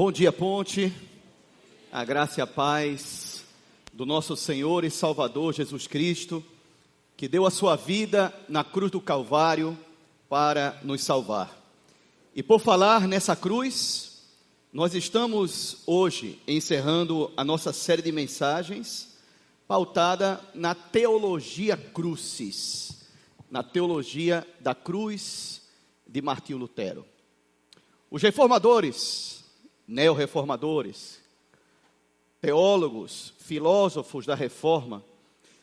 Bom dia, Ponte. A graça e a paz do nosso Senhor e Salvador Jesus Cristo, que deu a sua vida na cruz do Calvário para nos salvar. E por falar nessa cruz, nós estamos hoje encerrando a nossa série de mensagens pautada na teologia crucis, na teologia da cruz de Martinho Lutero. Os reformadores, neo-reformadores, teólogos, filósofos da reforma,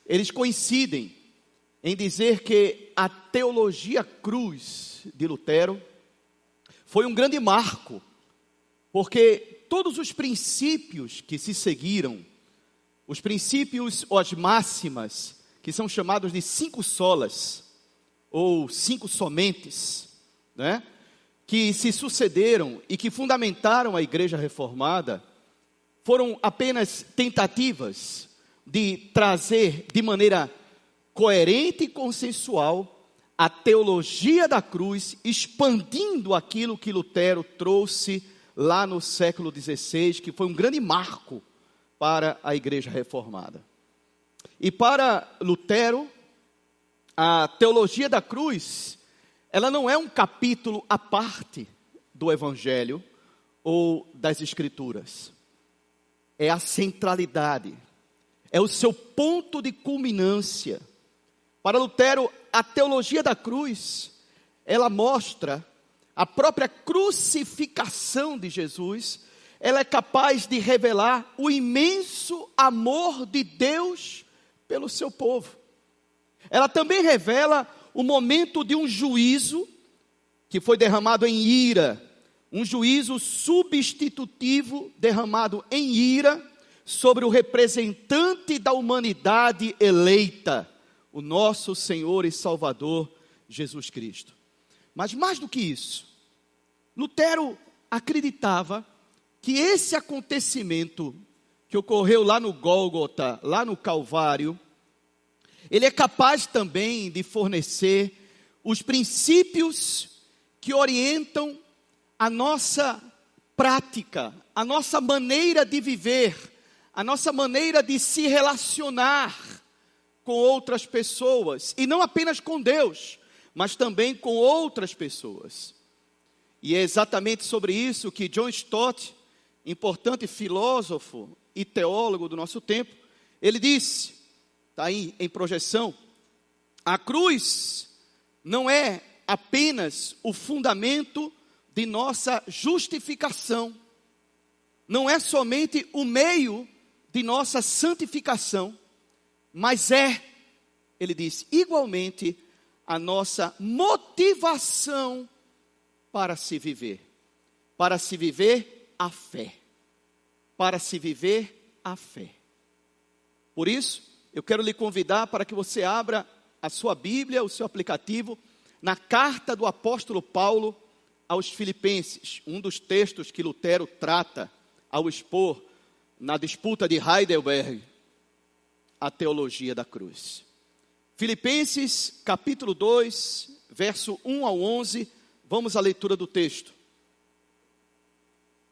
eles coincidem em dizer que a teologia cruz de Lutero foi um grande marco, porque todos os princípios que se seguiram, os princípios ou as máximas, que são chamados de cinco solas, ou cinco somentes, né? Que se sucederam e que fundamentaram a igreja reformada, foram apenas tentativas de trazer de maneira coerente e consensual a teologia da cruz, expandindo aquilo que Lutero trouxe lá no século XVI, que foi um grande marco para a igreja reformada. E para Lutero, a teologia da cruz, ela não é um capítulo à parte do evangelho ou das escrituras. É a centralidade, é o seu ponto de culminância. Para Lutero, a teologia da cruz, ela mostra a própria crucificação de Jesus, ela é capaz de revelar o imenso amor de Deus pelo seu povo. Ela também revela o momento de um juízo que foi derramado em ira, um juízo substitutivo derramado em ira sobre o representante da humanidade eleita o nosso Senhor e Salvador Jesus Cristo. Mas mais do que isso, Lutero acreditava que esse acontecimento que ocorreu lá no Gólgota, lá no Calvário, ele é capaz também de fornecer os princípios que orientam a nossa prática, a nossa maneira de viver, a nossa maneira de se relacionar com outras pessoas, e não apenas com Deus, mas também com outras pessoas. E é exatamente sobre isso que John Stott, importante filósofo e teólogo do nosso tempo, ele disse, está aí em projeção, a cruz não é apenas o fundamento de nossa justificação, não é somente o meio de nossa santificação, mas é, ele diz, igualmente a nossa motivação para se viver. Para se viver a fé. Para se viver a fé. Por isso, eu quero lhe convidar para que você abra a sua Bíblia, o seu aplicativo, na carta do apóstolo Paulo aos Filipenses, um dos textos que Lutero trata ao expor na disputa de Heidelberg a teologia da cruz. Filipenses capítulo 2, verso 1 ao 11, vamos à leitura do texto.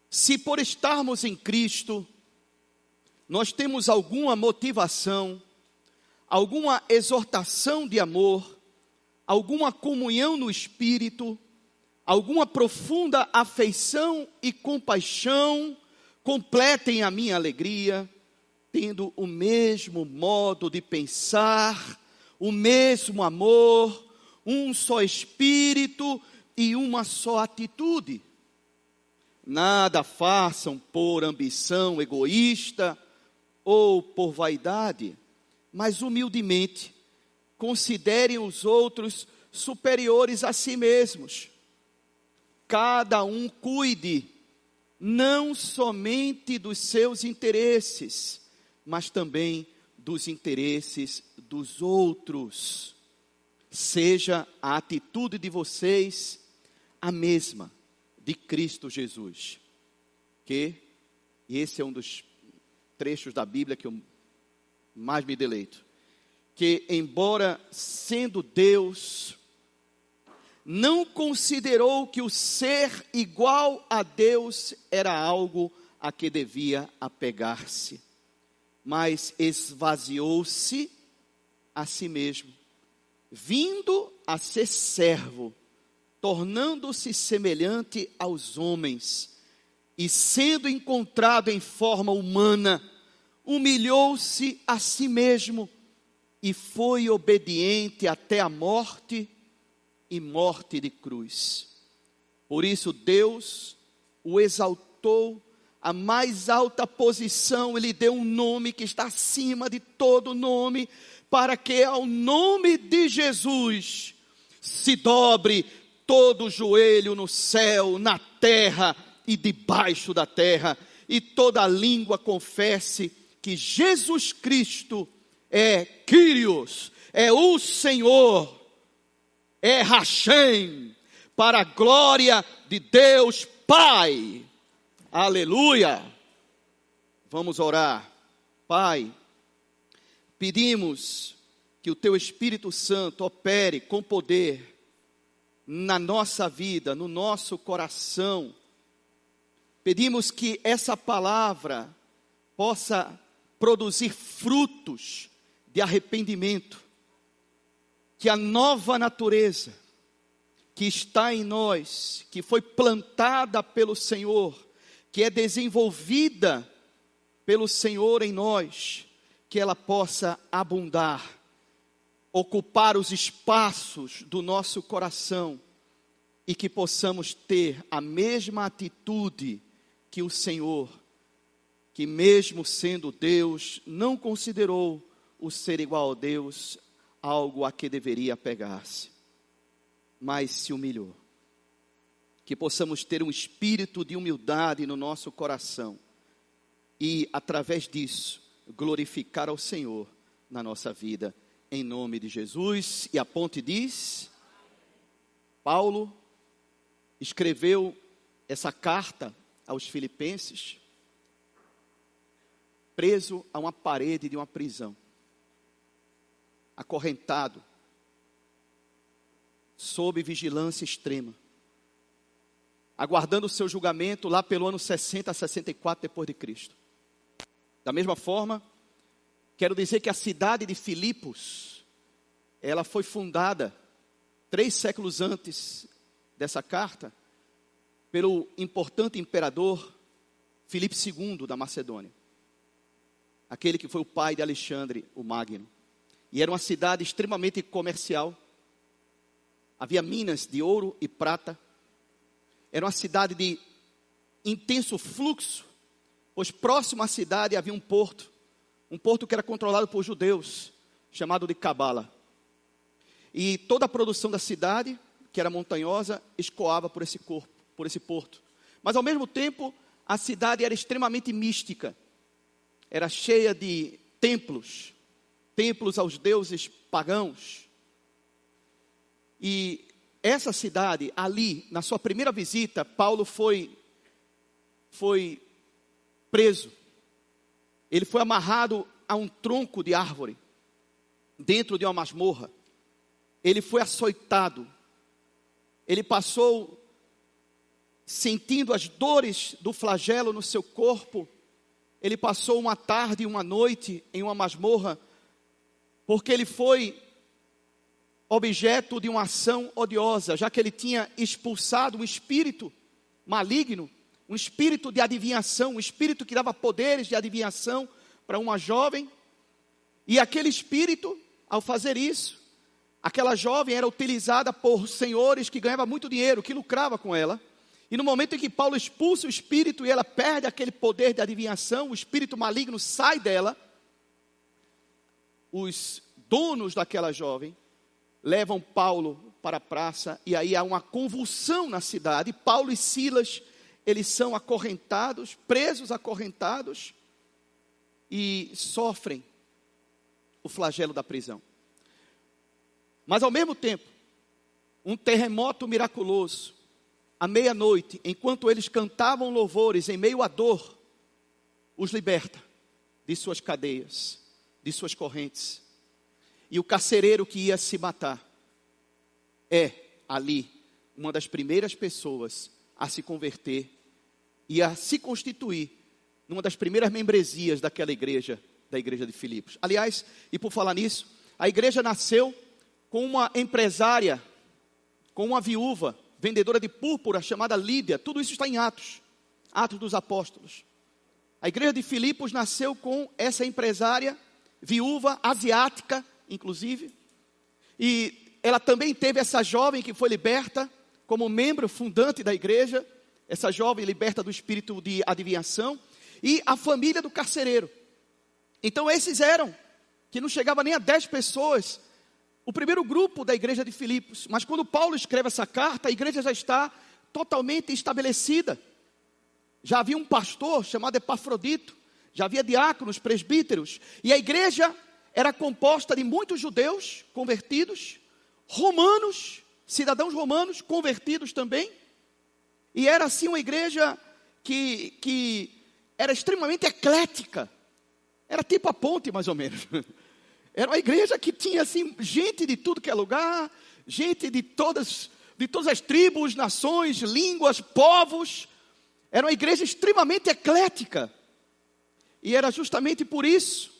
Se por estarmos em Cristo, nós temos alguma motivação, alguma exortação de amor, alguma comunhão no espírito, alguma profunda afeição e compaixão, completem a minha alegria tendo o mesmo modo de pensar, o mesmo amor, um só espírito e uma só atitude. Nada façam por ambição egoísta ou por vaidade, mas humildemente considerem os outros superiores a si mesmos. Cada um cuide não somente dos seus interesses, mas também dos interesses dos outros. Seja a atitude de vocês a mesma de Cristo Jesus. Que, e esse é um dos trechos da Bíblia que eu mais me deleito, que embora sendo Deus, não considerou que o ser igual a Deus era algo a que devia apegar-se, mas esvaziou-se a si mesmo, vindo a ser servo, tornando-se semelhante aos homens, e sendo encontrado em forma humana, humilhou-se a si mesmo e foi obediente até a morte e morte de cruz. Por isso Deus o exaltou a mais alta posição, ele deu um nome que está acima de todo nome, para que ao nome de Jesus se dobre todo joelho no céu, na terra e debaixo da terra, e toda língua confesse que Jesus Cristo é Quírios, é o Senhor, é Hashem, para a glória de Deus Pai. Aleluia. Vamos orar. Pai, pedimos que o teu Espírito Santo opere com poder na nossa vida, no nosso coração. Pedimos que essa palavra possa produzir frutos de arrependimento, que a nova natureza que está em nós, que foi plantada pelo Senhor, que é desenvolvida pelo Senhor em nós, que ela possa abundar, ocupar os espaços do nosso coração e que possamos ter a mesma atitude que o Senhor, que mesmo sendo Deus, não considerou o ser igual a Deus algo a que deveria pegar-se, mas se humilhou que possamos ter um espírito de humildade no nosso coração e, através disso, glorificar ao Senhor na nossa vida, em nome de Jesus. E a ponte diz: Paulo escreveu essa carta aos Filipenses, preso a uma parede de uma prisão, acorrentado, sob vigilância extrema. Aguardando o seu julgamento lá pelo ano 60 a 64 depois de Cristo. Da mesma forma, quero dizer que a cidade de Filipos, ela foi fundada três séculos antes dessa carta pelo importante imperador Filipe II da Macedônia, aquele que foi o pai de Alexandre o Magno. E era uma cidade extremamente comercial. Havia minas de ouro e prata, era uma cidade de intenso fluxo, pois próximo à cidade havia um porto, um porto que era controlado por judeus, chamado de Cabala. E toda a produção da cidade, que era montanhosa, escoava por esse corpo, por esse porto. Mas ao mesmo tempo, a cidade era extremamente mística. Era cheia de templos, templos aos deuses pagãos. E essa cidade, ali, na sua primeira visita, Paulo foi, foi preso. Ele foi amarrado a um tronco de árvore, dentro de uma masmorra. Ele foi açoitado. Ele passou sentindo as dores do flagelo no seu corpo. Ele passou uma tarde e uma noite em uma masmorra, porque ele foi objeto de uma ação odiosa, já que ele tinha expulsado um espírito maligno, um espírito de adivinhação, um espírito que dava poderes de adivinhação para uma jovem. E aquele espírito, ao fazer isso, aquela jovem era utilizada por senhores que ganhavam muito dinheiro, que lucrava com ela. E no momento em que Paulo expulsa o espírito e ela perde aquele poder de adivinhação, o espírito maligno sai dela, os donos daquela jovem levam Paulo para a praça e aí há uma convulsão na cidade. Paulo e Silas, eles são acorrentados, presos acorrentados e sofrem o flagelo da prisão. Mas ao mesmo tempo, um terremoto miraculoso, à meia-noite, enquanto eles cantavam louvores em meio à dor, os liberta de suas cadeias, de suas correntes e o carcereiro que ia se matar é ali uma das primeiras pessoas a se converter e a se constituir numa das primeiras membresias daquela igreja, da igreja de Filipos. Aliás, e por falar nisso, a igreja nasceu com uma empresária, com uma viúva, vendedora de púrpura chamada Lídia. Tudo isso está em Atos, Atos dos Apóstolos. A igreja de Filipos nasceu com essa empresária, viúva, asiática, inclusive, e ela também teve essa jovem que foi liberta como membro fundante da igreja, essa jovem liberta do espírito de adivinhação, e a família do carcereiro. Então esses eram, que não chegava nem a 10 pessoas, o primeiro grupo da igreja de Filipos. Mas quando Paulo escreve essa carta, a igreja já está totalmente estabelecida. Já havia um pastor chamado Epafrodito, já havia diáconos, presbíteros, e a igreja era composta de muitos judeus convertidos, romanos, cidadãos romanos convertidos também, e era assim uma igreja que, que era extremamente eclética. Era tipo a ponte, mais ou menos. Era uma igreja que tinha assim gente de tudo que é lugar, gente de todas de todas as tribos, nações, línguas, povos. Era uma igreja extremamente eclética. E era justamente por isso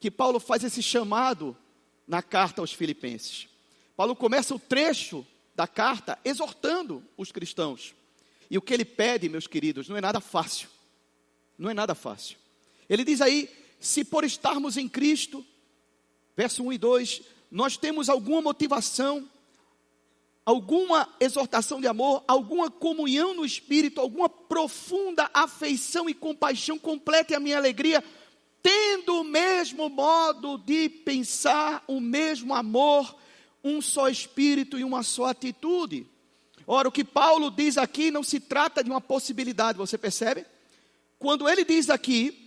que Paulo faz esse chamado na carta aos Filipenses. Paulo começa o trecho da carta exortando os cristãos. E o que ele pede, meus queridos, não é nada fácil. Não é nada fácil. Ele diz aí: se por estarmos em Cristo, verso 1 e 2, nós temos alguma motivação, alguma exortação de amor, alguma comunhão no Espírito, alguma profunda afeição e compaixão, complete a minha alegria, tendo o mesmo modo de pensar, o mesmo amor, um só Espírito e uma só atitude. Ora, o que Paulo diz aqui não se trata de uma possibilidade, você percebe? Quando ele diz aqui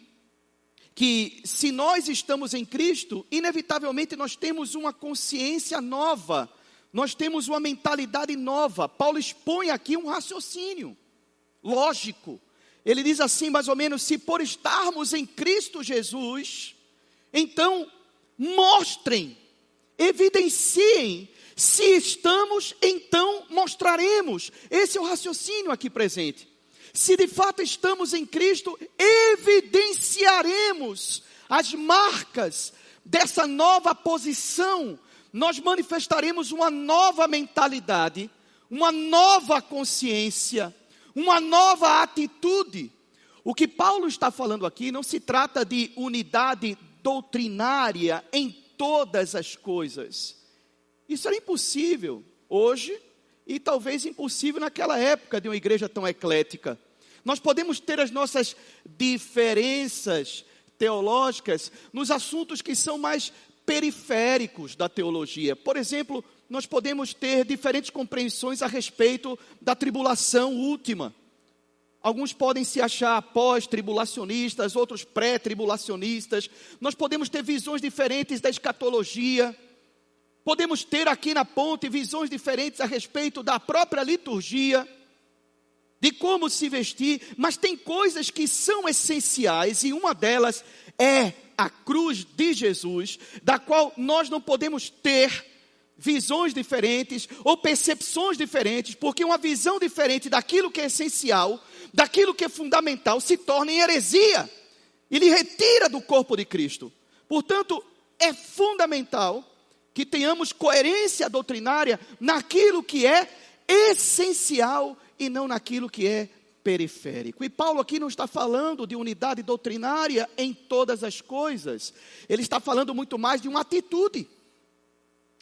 que se nós estamos em Cristo, inevitavelmente nós temos uma consciência nova, nós temos uma mentalidade nova. Paulo expõe aqui um raciocínio lógico. Ele diz assim, mais ou menos: se por estarmos em Cristo Jesus, então mostrem, evidenciem. Se estamos, então mostraremos. Esse é o raciocínio aqui presente. Se de fato estamos em Cristo, evidenciaremos as marcas dessa nova posição. Nós manifestaremos uma nova mentalidade, uma nova consciência, uma nova atitude. O que Paulo está falando aqui não se trata de unidade doutrinária em todas as coisas. Isso era impossível hoje e talvez impossível naquela época de uma igreja tão eclética. Nós podemos ter as nossas diferenças teológicas nos assuntos que são mais periféricos da teologia. Por exemplo, nós podemos ter diferentes compreensões a respeito da tribulação última. Alguns podem se achar pós-tribulacionistas, outros pré-tribulacionistas. Nós podemos ter visões diferentes da escatologia. Podemos ter aqui na ponte visões diferentes a respeito da própria liturgia, de como se vestir, mas tem coisas que são essenciais e uma delas é a cruz de Jesus, da qual nós não podemos ter visões diferentes ou percepções diferentes, porque uma visão diferente daquilo que é essencial, daquilo que é fundamental, se torna em heresia e lhe retira do corpo de Cristo. Portanto, é fundamental que tenhamos coerência doutrinária naquilo que é essencial e não naquilo que é periférico. E Paulo aqui não está falando de unidade doutrinária em todas as coisas, ele está falando muito mais de uma atitude.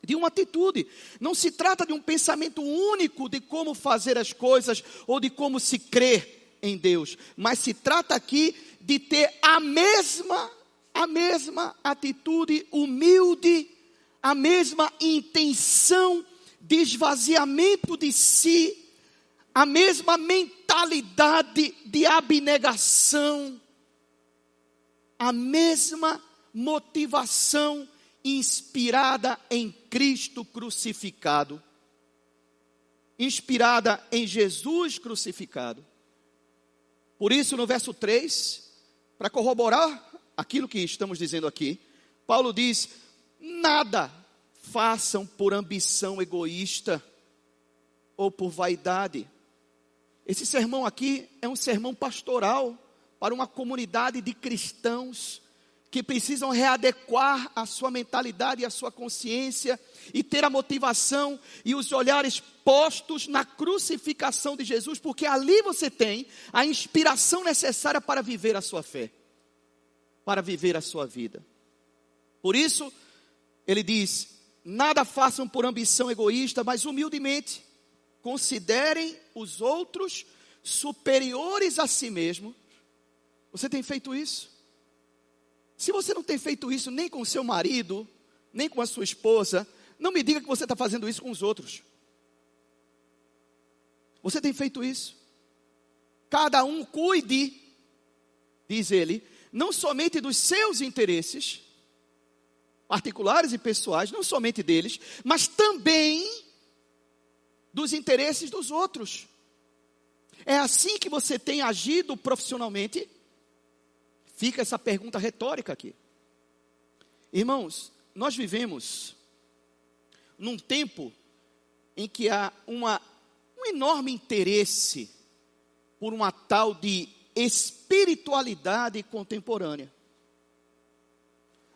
De uma atitude. Não se trata de um pensamento único de como fazer as coisas ou de como se crer em Deus, mas se trata aqui de ter a mesma a mesma atitude humilde a mesma intenção de esvaziamento de si, a mesma mentalidade de abnegação, a mesma motivação inspirada em Cristo crucificado, inspirada em Jesus crucificado. Por isso, no verso 3, para corroborar aquilo que estamos dizendo aqui, Paulo diz: Nada façam por ambição egoísta. ou por vaidade. Esse sermão aqui é um sermão pastoral para uma comunidade de cristãos que precisam readequar a sua mentalidade e a sua consciência e ter a motivação e os olhares postos na crucificação de Jesus, porque ali você tem a inspiração necessária para viver a sua fé, para viver a sua vida. Por isso, ele diz: nada façam por ambição egoísta, mas humildemente considerem os outros superiores a si mesmo. Você tem feito isso? Se você não tem feito isso nem com seu marido, nem com a sua esposa, não me diga que você está fazendo isso com os outros. Você tem feito isso? Cada um cuide, diz ele, não somente dos seus interesses, particulares e pessoais, não somente deles, mas também dos interesses dos outros. É assim que você tem agido profissionalmente? Fica essa pergunta retórica aqui. Irmãos, nós vivemos num tempo em que há uma, um enorme interesse por uma tal de espiritualidade contemporânea.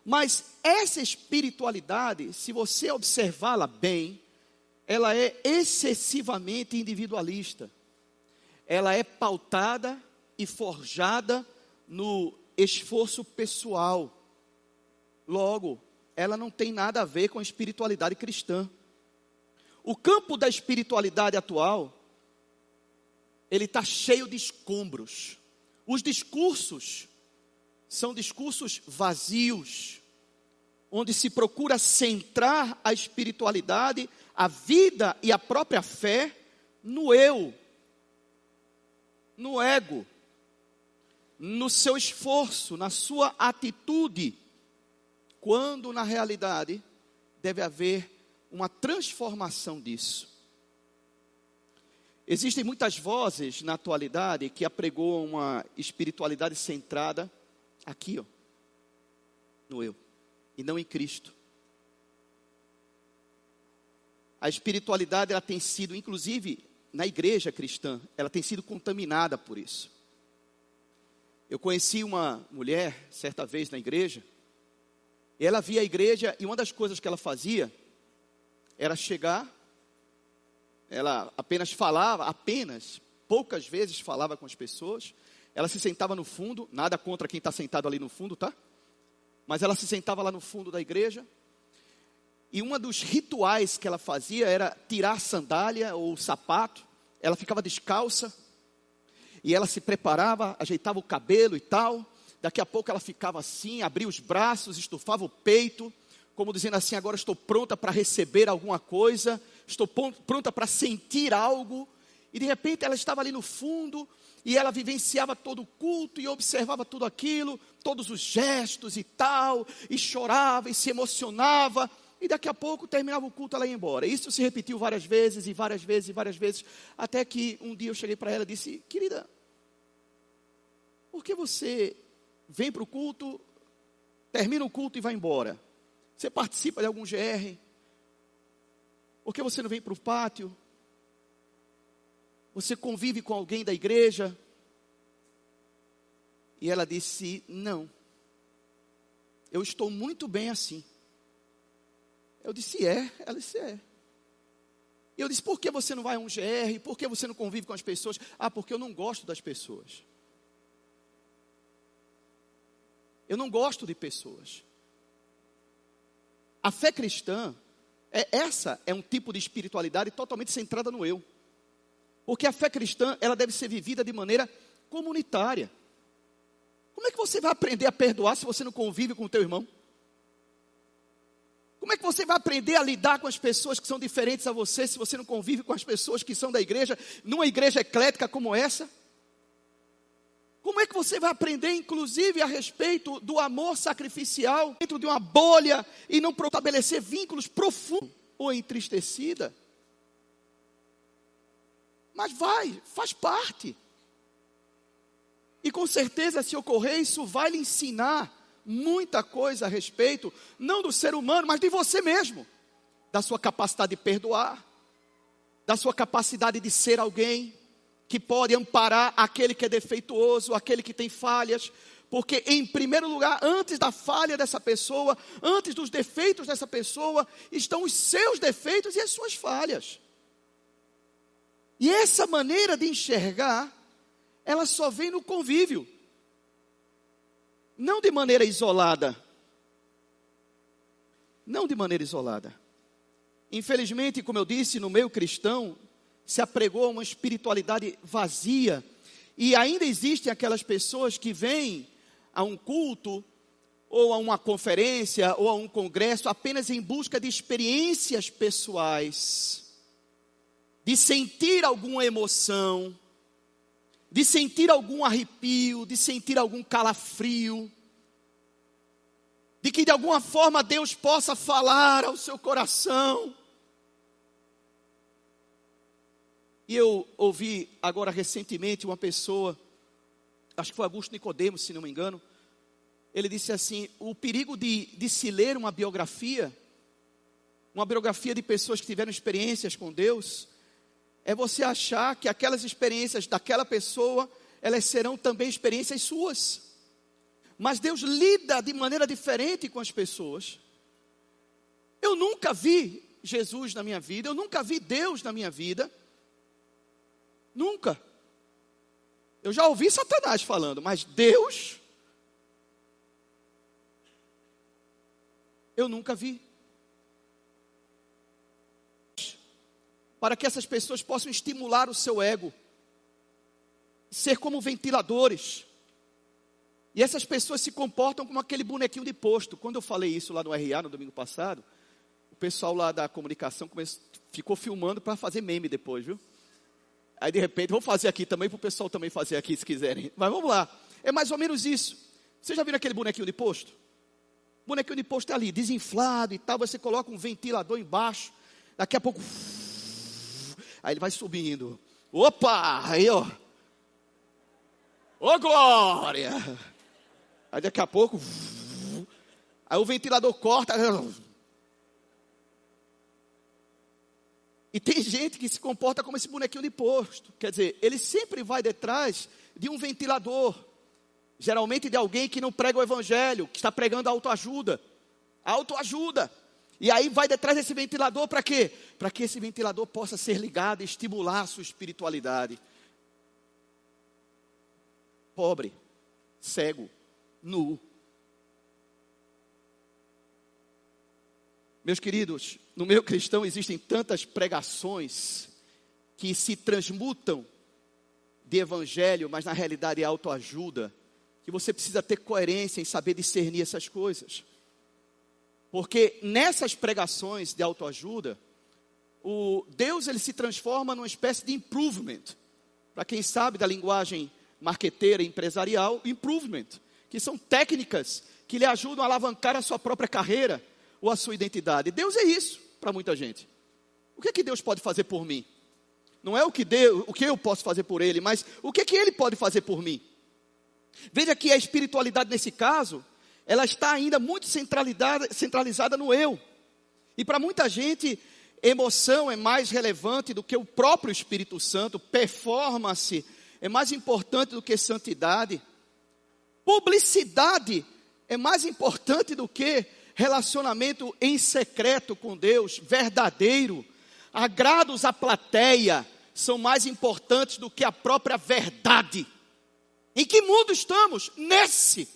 Mas essa espiritualidade, se você observá-la bem, ela é excessivamente individualista. Ela é pautada e forjada no esforço pessoal. Logo, ela não tem nada a ver com a espiritualidade cristã. O campo da espiritualidade atual, ele está cheio de escombros. Os discursos são discursos vazios, onde se procura centrar a espiritualidade, a vida e a própria fé no eu, no ego, no seu esforço, na sua atitude, quando na realidade deve haver uma transformação disso. Existem muitas vozes na atualidade que apregoam uma espiritualidade centrada aqui, ó, no eu, e não em Cristo. A espiritualidade ela tem sido, inclusive na igreja cristã, ela tem sido contaminada por isso. Eu conheci uma mulher, certa vez na igreja, ela via a igreja e uma das coisas que ela fazia era chegar, ela apenas falava, apenas, poucas vezes falava com as pessoas, ela se sentava no fundo, nada contra quem está sentado ali no fundo, tá? Mas ela se sentava lá no fundo da igreja, e um dos rituais que ela fazia era tirar a sandália ou o sapato, ela ficava descalça, e ela se preparava, ajeitava o cabelo e tal. Daqui a pouco ela ficava assim, abria os braços, estufava o peito, como dizendo assim: agora estou pronta para receber alguma coisa, estou pronta para sentir algo. E de repente ela estava ali no fundo e ela vivenciava todo o culto e observava tudo aquilo, todos os gestos e tal, e chorava e se emocionava. E daqui a pouco terminava o culto, ela ia embora. Isso se repetiu várias vezes e várias vezes e várias vezes, até que um dia eu cheguei para ela e disse: Querida, por que você vem para o culto, termina o culto e vai embora? Você participa de algum GR? Por que você não vem para o pátio? Você convive com alguém da igreja? E ela disse: Não, eu estou muito bem assim. Eu disse, é. Ela disse, é. E eu disse, por que você não vai a um GR? Por que você não convive com as pessoas? Ah, porque eu não gosto das pessoas. Eu não gosto de pessoas. A fé cristã, é, essa é um tipo de espiritualidade totalmente centrada no eu. Porque a fé cristã, ela deve ser vivida de maneira comunitária. Como é que você vai aprender a perdoar se você não convive com o teu irmão? Como é que você vai aprender a lidar com as pessoas que são diferentes a você se você não convive com as pessoas que são da igreja, numa igreja eclética como essa? Como é que você vai aprender, inclusive, a respeito do amor sacrificial dentro de uma bolha e não estabelecer vínculos profundos ou entristecida? Mas vai, faz parte. E com certeza, se ocorrer, isso vai lhe ensinar muita coisa a respeito, não do ser humano, mas de você mesmo, da sua capacidade de perdoar, da sua capacidade de ser alguém que pode amparar aquele que é defeituoso, aquele que tem falhas, porque, em primeiro lugar, antes da falha dessa pessoa, antes dos defeitos dessa pessoa, estão os seus defeitos e as suas falhas. E essa maneira de enxergar, ela só vem no convívio, não de maneira isolada. Não de maneira isolada. Infelizmente, como eu disse, no meio cristão, se apregou uma espiritualidade vazia. E ainda existem aquelas pessoas que vêm a um culto, ou a uma conferência, ou a um congresso, apenas em busca de experiências pessoais, de sentir alguma emoção, de sentir algum arrepio, de sentir algum calafrio, de que de alguma forma Deus possa falar ao seu coração. E eu ouvi agora recentemente uma pessoa acho que foi Augusto Nicodemos, se não me engano, ele disse assim: o perigo de, de se ler uma biografia, uma biografia de pessoas que tiveram experiências com Deus, é você achar que aquelas experiências daquela pessoa, elas serão também experiências suas. Mas Deus lida de maneira diferente com as pessoas. Eu nunca vi Jesus na minha vida, eu nunca vi Deus na minha vida. Nunca. Eu já ouvi Satanás falando, mas Deus, eu nunca vi. Para que essas pessoas possam estimular o seu ego, ser como ventiladores. E essas pessoas se comportam como aquele bonequinho de posto. Quando eu falei isso lá no RA no domingo passado, o pessoal lá da comunicação começou, ficou filmando para fazer meme depois, viu? Aí de repente, vou fazer aqui também, para o pessoal também fazer aqui se quiserem. Mas vamos lá. É mais ou menos isso. Você já viu aquele bonequinho de posto? O bonequinho de posto é ali, desinflado e tal. Você coloca um ventilador embaixo. Daqui a pouco. Aí ele vai subindo. Opa! Aí, ó. Ô glória! Aí daqui a pouco. Aí o ventilador corta. E tem gente que se comporta como esse bonequinho de posto. Quer dizer, ele sempre vai detrás de um ventilador. Geralmente de alguém que não prega o evangelho, que está pregando autoajuda. Autoajuda. E aí vai detrás desse ventilador para quê? Para que esse ventilador possa ser ligado e estimular a sua espiritualidade. Pobre, cego, nu, Meus queridos, no meio cristão existem tantas pregações que se transmutam de evangelho, mas na realidade é autoajuda, que você precisa ter coerência em saber discernir essas coisas. Porque nessas pregações de autoajuda, o Deus ele se transforma numa espécie de improvement. Para quem sabe da linguagem marqueteira empresarial, improvement, que são técnicas que lhe ajudam a alavancar a sua própria carreira ou a sua identidade. Deus é isso para muita gente. O que é que Deus pode fazer por mim? Não é o que, Deus, o que eu posso fazer por Ele, mas o que é que Ele pode fazer por mim? Veja que a espiritualidade nesse caso, ela está ainda muito centralizada, centralizada no eu. E para muita gente, emoção é mais relevante do que o próprio Espírito Santo, performance é mais importante do que santidade, publicidade é mais importante do que relacionamento em secreto com Deus, verdadeiro, agrados à plateia, são mais importantes do que a própria verdade. Em que mundo estamos? Nesse.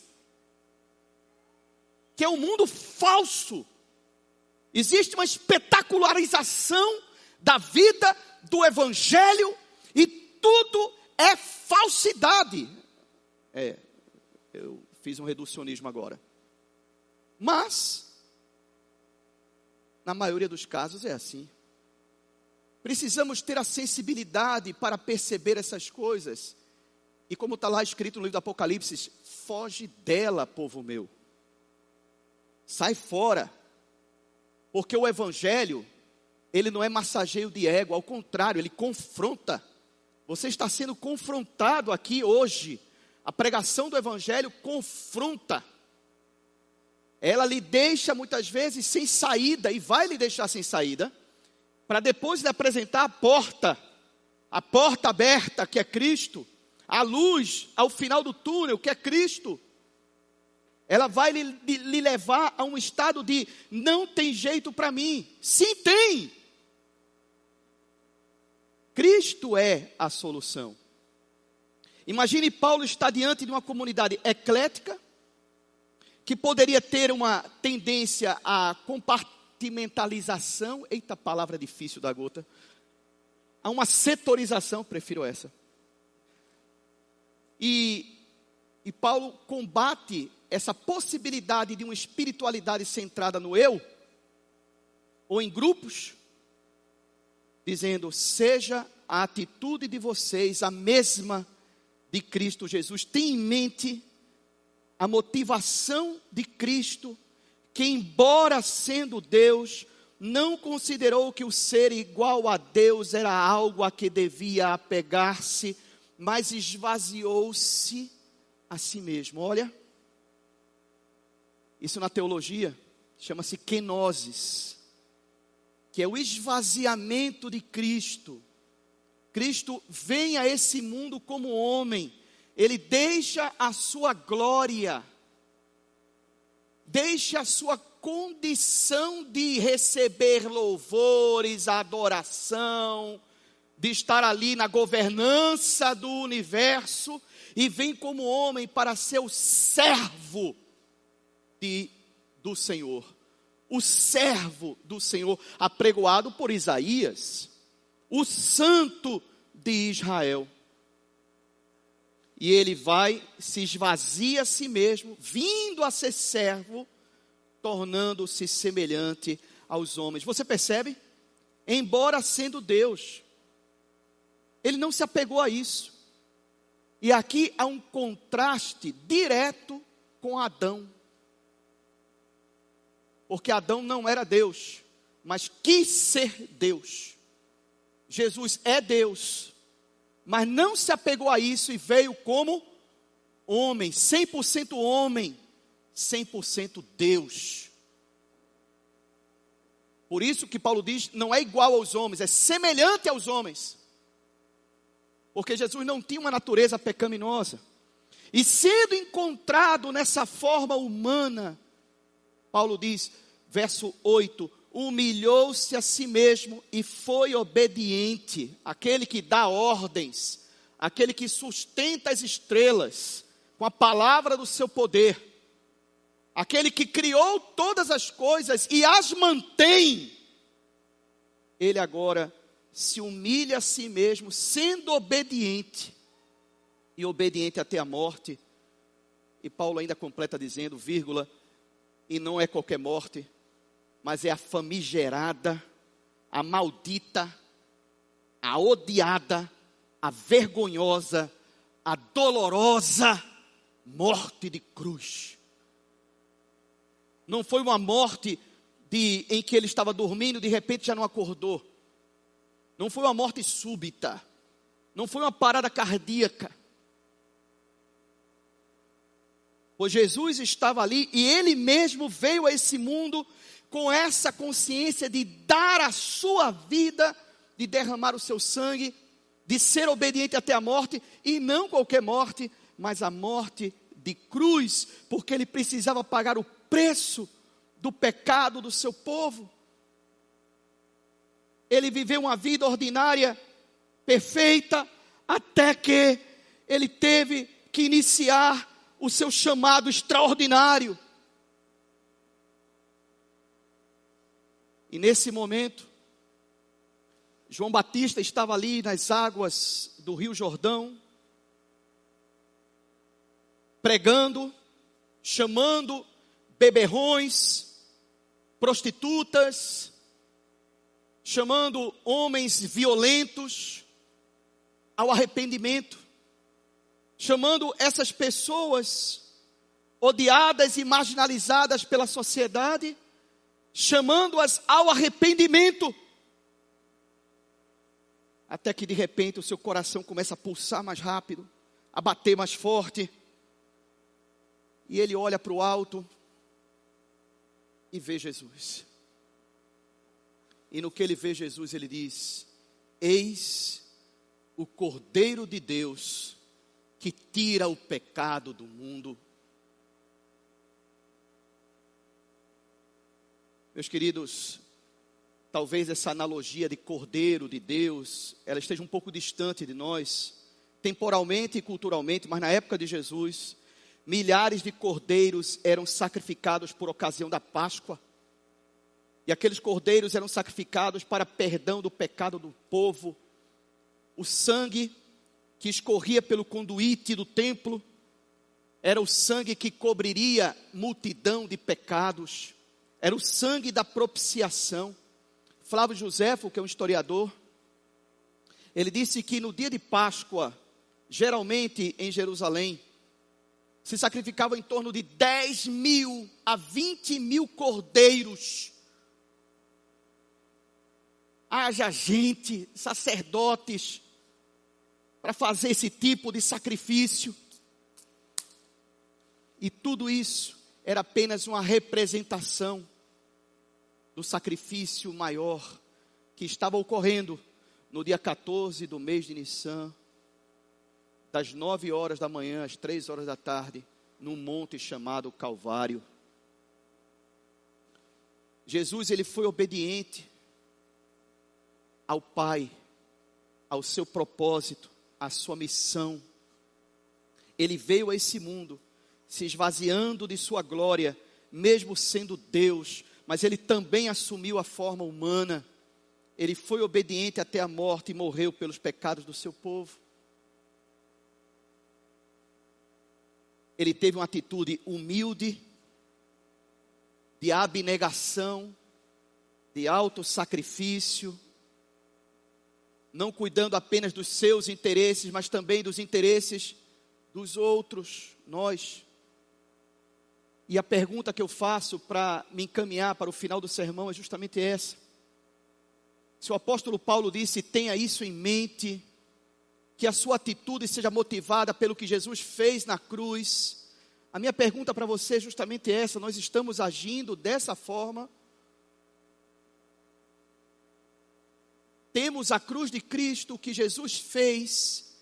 Que é um mundo falso. Existe uma espetacularização da vida, do evangelho, e tudo é falsidade. É, eu fiz um reducionismo agora. Mas, na maioria dos casos é assim. Precisamos ter a sensibilidade para perceber essas coisas. E como está lá escrito no livro do Apocalipse, foge dela, povo meu. Sai fora. Porque o Evangelho, ele não é massageio de ego, ao contrário, ele confronta. Você está sendo confrontado aqui hoje. A pregação do Evangelho confronta ela lhe deixa muitas vezes sem saída e vai lhe deixar sem saída. para depois lhe apresentar a porta, a porta aberta, que é Cristo, a luz ao final do túnel, que é Cristo. Ela vai lhe, lhe levar a um estado de não tem jeito para mim. Sim, tem. Cristo é a solução. Imagine Paulo estar diante de uma comunidade eclética, que poderia ter uma tendência à compartimentalização, eita palavra difícil da gota, a uma setorização, prefiro essa. E, e Paulo combate essa possibilidade de uma espiritualidade centrada no eu, ou em grupos, dizendo: seja a atitude de vocês a mesma de Cristo Jesus. Tenha em mente a motivação de Cristo, que, embora sendo Deus, não considerou que o ser igual a Deus era algo a que devia apegar-se, mas esvaziou-se a si mesmo. Olha, isso na teologia chama-se kenosis, que é o esvaziamento de Cristo. Cristo vem a esse mundo como homem, ele deixa a sua glória, deixa a sua condição de receber louvores, adoração, de estar ali na governança do universo, e vem como homem para ser o servo de, do Senhor. O servo do Senhor, apregoado por Isaías, o santo de Israel. E ele vai, se esvazia a si mesmo, vindo a ser servo, tornando-se semelhante aos homens. Você percebe? Embora sendo Deus, ele não se apegou a isso. E aqui há um contraste direto com Adão. Porque Adão não era Deus, mas quis ser Deus. Jesus é Deus, mas não se apegou a isso e veio como homem, 100% homem, 100% Deus. Por isso que Paulo diz, não é igual aos homens, é semelhante aos homens. Porque Jesus não tinha uma natureza pecaminosa. E sendo encontrado nessa forma humana, Paulo diz, verso 8: humilhou-se a si mesmo e foi obediente, aquele que dá ordens, aquele que sustenta as estrelas com a palavra do seu poder, aquele que criou todas as coisas e as mantém, ele agora se humilha a si mesmo, sendo obediente, e obediente até a morte. E Paulo ainda completa dizendo, vírgula, e não é qualquer morte, mas é a famigerada, a maldita, a odiada, a vergonhosa, a dolorosa morte de cruz. Não foi uma morte de, em que ele estava dormindo de repente já não acordou. Não foi uma morte súbita. Não foi uma parada cardíaca Pois Jesus estava ali e ele mesmo veio a esse mundo com essa consciência de dar a sua vida, de derramar o seu sangue, de ser obediente até a morte, e não qualquer morte, mas a morte de cruz, porque ele precisava pagar o preço do pecado do seu povo. Ele viveu uma vida ordinária, perfeita, até que ele teve que iniciar o seu chamado extraordinário. E nesse momento, João Batista estava ali nas águas do Rio Jordão, pregando, chamando beberrões, prostitutas, chamando homens violentos ao arrependimento chamando essas pessoas odiadas e marginalizadas pela sociedade, chamando-as ao arrependimento. Até que de repente o seu coração começa a pulsar mais rápido, a bater mais forte, e ele olha para o alto e vê Jesus. E no que ele vê Jesus, ele diz: Eis o Cordeiro de Deus que tira o pecado do mundo. Meus queridos, talvez essa analogia de Cordeiro de Deus, ela esteja um pouco distante de nós, temporalmente e culturalmente, mas na época de Jesus, milhares de cordeiros eram sacrificados por ocasião da Páscoa. E aqueles cordeiros eram sacrificados para perdão do pecado do povo. O sangue que escorria pelo conduíte do templo era o sangue que cobriria multidão de pecados. Era o sangue da propiciação. Flávio Joséfo, que é um historiador, ele disse que no dia de Páscoa, geralmente em Jerusalém, se sacrificava em torno de 10 mil a 20 mil cordeiros haja gente, sacerdotes, para fazer esse tipo de sacrifício. E tudo isso era apenas uma representação do sacrifício maior que estava ocorrendo no dia 14 do mês de Nissan, das nove horas da manhã às três horas da tarde, num monte chamado Calvário. Jesus ele foi obediente ao Pai, ao seu propósito, à sua missão. Ele veio a esse mundo se esvaziando de sua glória, mesmo sendo Deus, mas ele também assumiu a forma humana. Ele foi obediente até a morte e morreu pelos pecados do seu povo. Ele teve uma atitude humilde, de abnegação, de autossacrifício, não cuidando apenas dos seus interesses, mas também dos interesses dos outros, nós. E a pergunta que eu faço para me encaminhar para o final do sermão é justamente essa. Se o apóstolo Paulo disse, tenha isso em mente, que a sua atitude seja motivada pelo que Jesus fez na cruz. A minha pergunta para você é justamente essa: nós estamos agindo dessa forma? Temos a cruz de Cristo que Jesus fez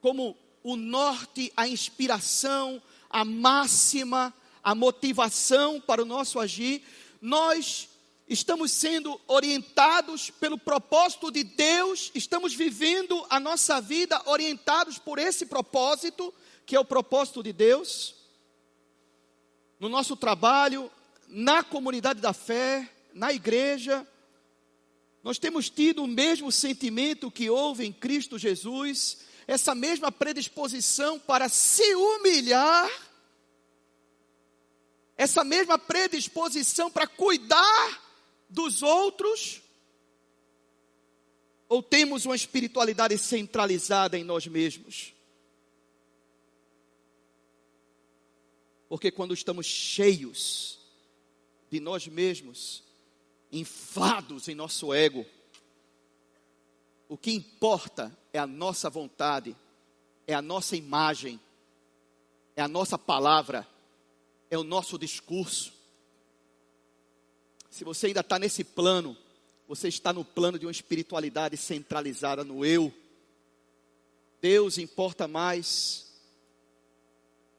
como o norte, a inspiração, a máxima, a motivação para o nosso agir, nós estamos sendo orientados pelo propósito de Deus, estamos vivendo a nossa vida orientados por esse propósito, que é o propósito de Deus, no nosso trabalho, na comunidade da fé, na igreja, nós temos tido o mesmo sentimento que houve em Cristo Jesus, essa mesma predisposição para se humilhar, essa mesma predisposição para cuidar dos outros, ou temos uma espiritualidade centralizada em nós mesmos? Porque quando estamos cheios de nós mesmos, inflados em nosso ego. O que importa é a nossa vontade, é a nossa imagem, é a nossa palavra, é o nosso discurso. Se você ainda está nesse plano, você está no plano de uma espiritualidade centralizada no eu. Deus importa mais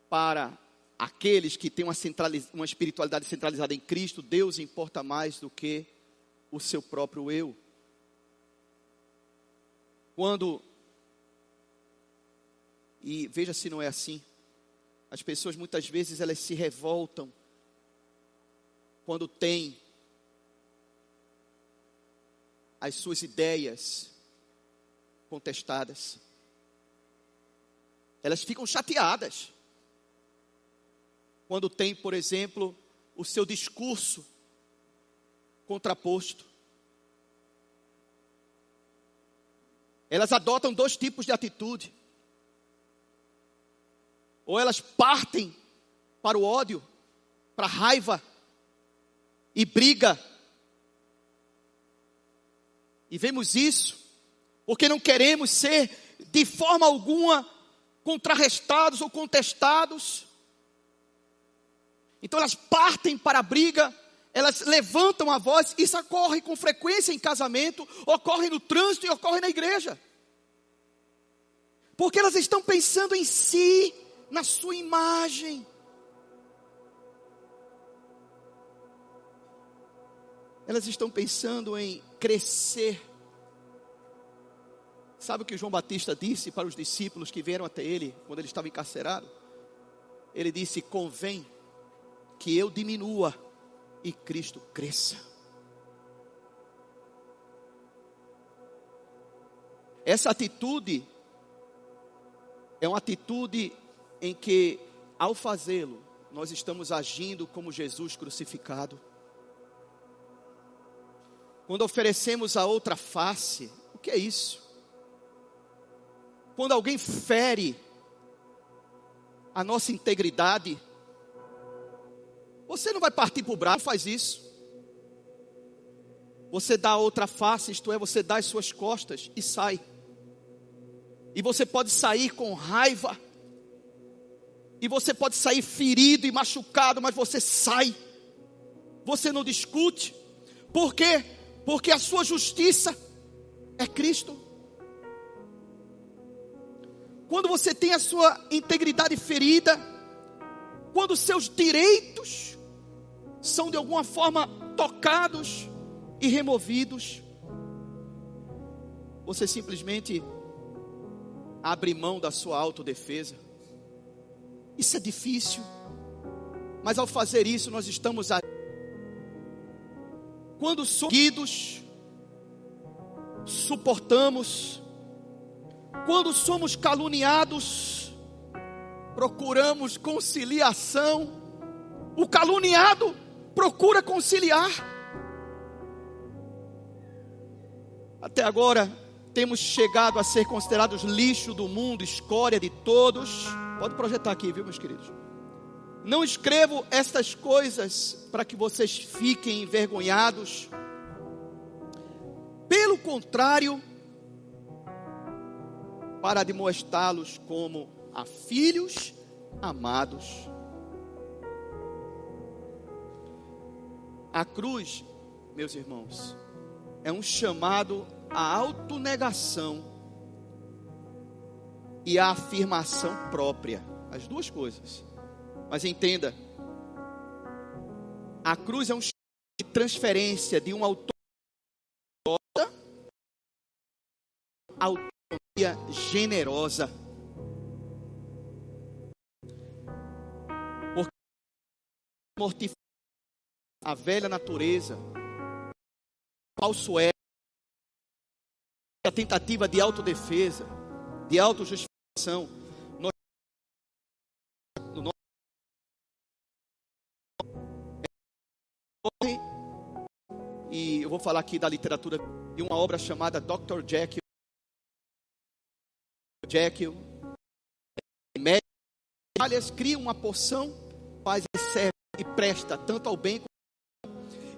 para aqueles que têm uma, uma espiritualidade centralizada em Cristo, Deus importa mais do que o seu próprio eu. Quando, e veja se não é assim, as pessoas muitas vezes elas se revoltam quando têm as suas ideias contestadas. Elas ficam chateadas quando tem, por exemplo, o seu discurso contraposto. Elas adotam dois tipos de atitude. Ou elas partem para o ódio, para a raiva e briga. E vemos isso porque não queremos ser de forma alguma contrarrestados ou contestados então elas partem para a briga, elas levantam a voz, isso ocorre com frequência em casamento, ocorre no trânsito e ocorre na igreja. Porque elas estão pensando em si, na sua imagem. Elas estão pensando em crescer. Sabe o que João Batista disse para os discípulos que vieram até ele quando ele estava encarcerado? Ele disse: Convém que eu diminua e Cristo cresça. Essa atitude é uma atitude em que, ao fazê-lo, nós estamos agindo como Jesus crucificado. Quando oferecemos a outra face, o que é isso? Quando alguém fere a nossa integridade, você não vai partir para o braço, faz isso. Você dá a outra face, isto é, você dá as suas costas e sai. E você pode sair com raiva. E você pode sair ferido e machucado, mas você sai. Você não discute. Por quê? Porque a sua justiça é Cristo. Quando você tem a sua integridade ferida, quando seus direitos são de alguma forma tocados e removidos, você simplesmente abre mão da sua autodefesa. Isso é difícil, mas ao fazer isso, nós estamos a quando somos suportamos. Quando somos caluniados, procuramos conciliação. O caluniado procura conciliar. Até agora, temos chegado a ser considerados lixo do mundo, escória de todos. Pode projetar aqui, viu, meus queridos? Não escrevo estas coisas para que vocês fiquem envergonhados. Pelo contrário, para demonstrá-los como a filhos amados. A cruz, meus irmãos, é um chamado à autonegação e à afirmação própria, as duas coisas. Mas entenda, a cruz é um de transferência de um autor autonomia generosa. Porque a velha natureza, falso é a tentativa de autodefesa, de autojustificação, e eu vou falar aqui da literatura de uma obra chamada Dr. Jekyll. Jekyll, aliás, cria uma poção, faz e serve e presta tanto ao bem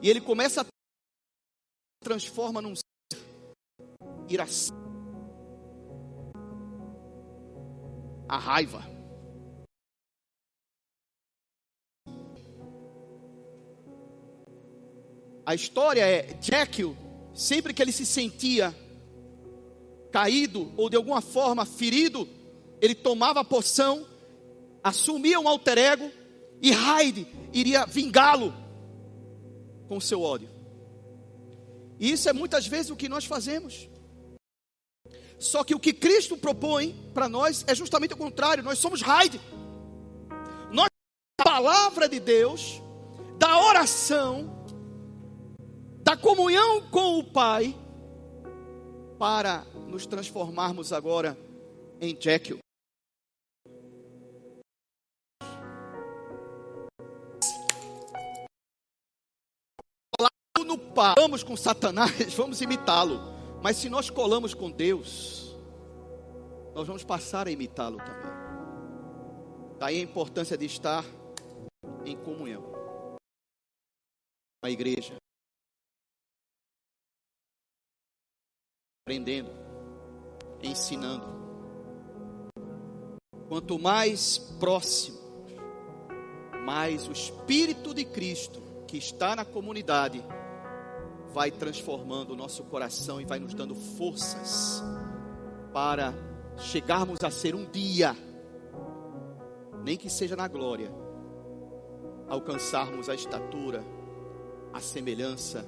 e ele começa a transforma num ser iração, a raiva. A história é Jekyll, sempre que ele se sentia caído ou de alguma forma ferido, ele tomava a poção, assumia um alter ego e Hyde iria vingá-lo com o seu ódio. E isso é muitas vezes o que nós fazemos. Só que o que Cristo propõe para nós é justamente o contrário. Nós somos Hyde. Nós, a palavra de Deus, da oração, da comunhão com o Pai, para nos transformarmos agora em Jekyll. Vamos com Satanás, vamos imitá-lo. Mas se nós colamos com Deus, nós vamos passar a imitá-lo também. Daí a importância de estar em comunhão. A igreja. aprendendo, ensinando. Quanto mais próximo, mais o Espírito de Cristo que está na comunidade vai transformando o nosso coração e vai nos dando forças para chegarmos a ser um dia, nem que seja na glória, alcançarmos a estatura, a semelhança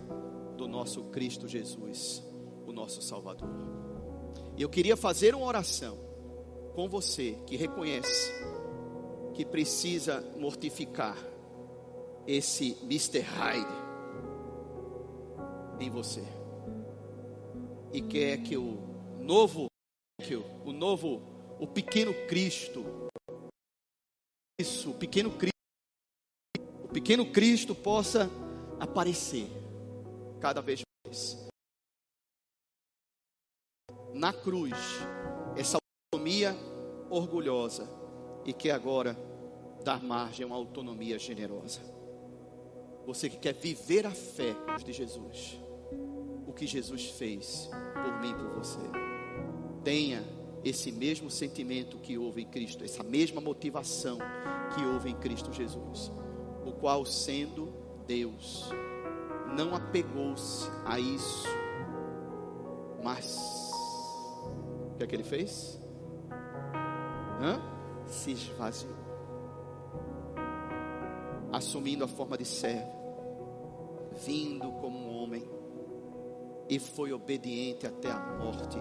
do nosso Cristo Jesus, o nosso Salvador. E eu queria fazer uma oração com você que reconhece que precisa mortificar esse Mr. Hyde em você. E quer que o novo, que o novo, o pequeno Cristo, isso, o pequeno Cristo, o pequeno Cristo possa aparecer cada vez mais. Na cruz essa autonomia orgulhosa e que agora dá margem a uma autonomia generosa. Você que quer viver a fé de Jesus, o que Jesus fez por mim e por você. Tenha esse mesmo sentimento que houve em Cristo, essa mesma motivação que houve em Cristo Jesus, o qual, sendo Deus, não apegou-se a isso, mas o que é que ele fez? Hã? Se esvaziou, assumindo a forma de servo, vindo como um homem e foi obediente até a morte.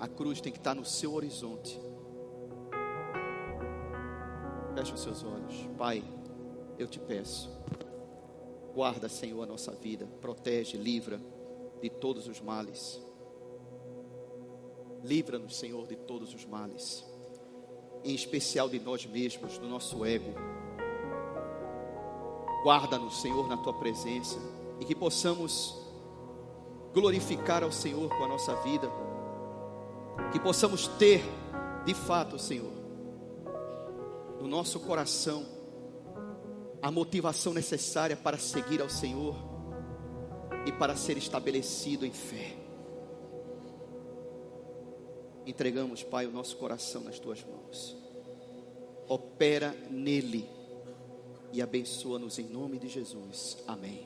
A cruz tem que estar no seu horizonte. Feche os seus olhos. Pai, eu te peço. Guarda, Senhor, a nossa vida. Protege, livra de todos os males. Livra-nos, Senhor, de todos os males. Em especial de nós mesmos, do nosso ego. Guarda-nos, Senhor, na tua presença. E que possamos glorificar ao Senhor com a nossa vida, que possamos ter, de fato, Senhor, no nosso coração, a motivação necessária para seguir ao Senhor e para ser estabelecido em fé. Entregamos, Pai, o nosso coração nas tuas mãos. Opera nele e abençoa-nos em nome de Jesus. Amém.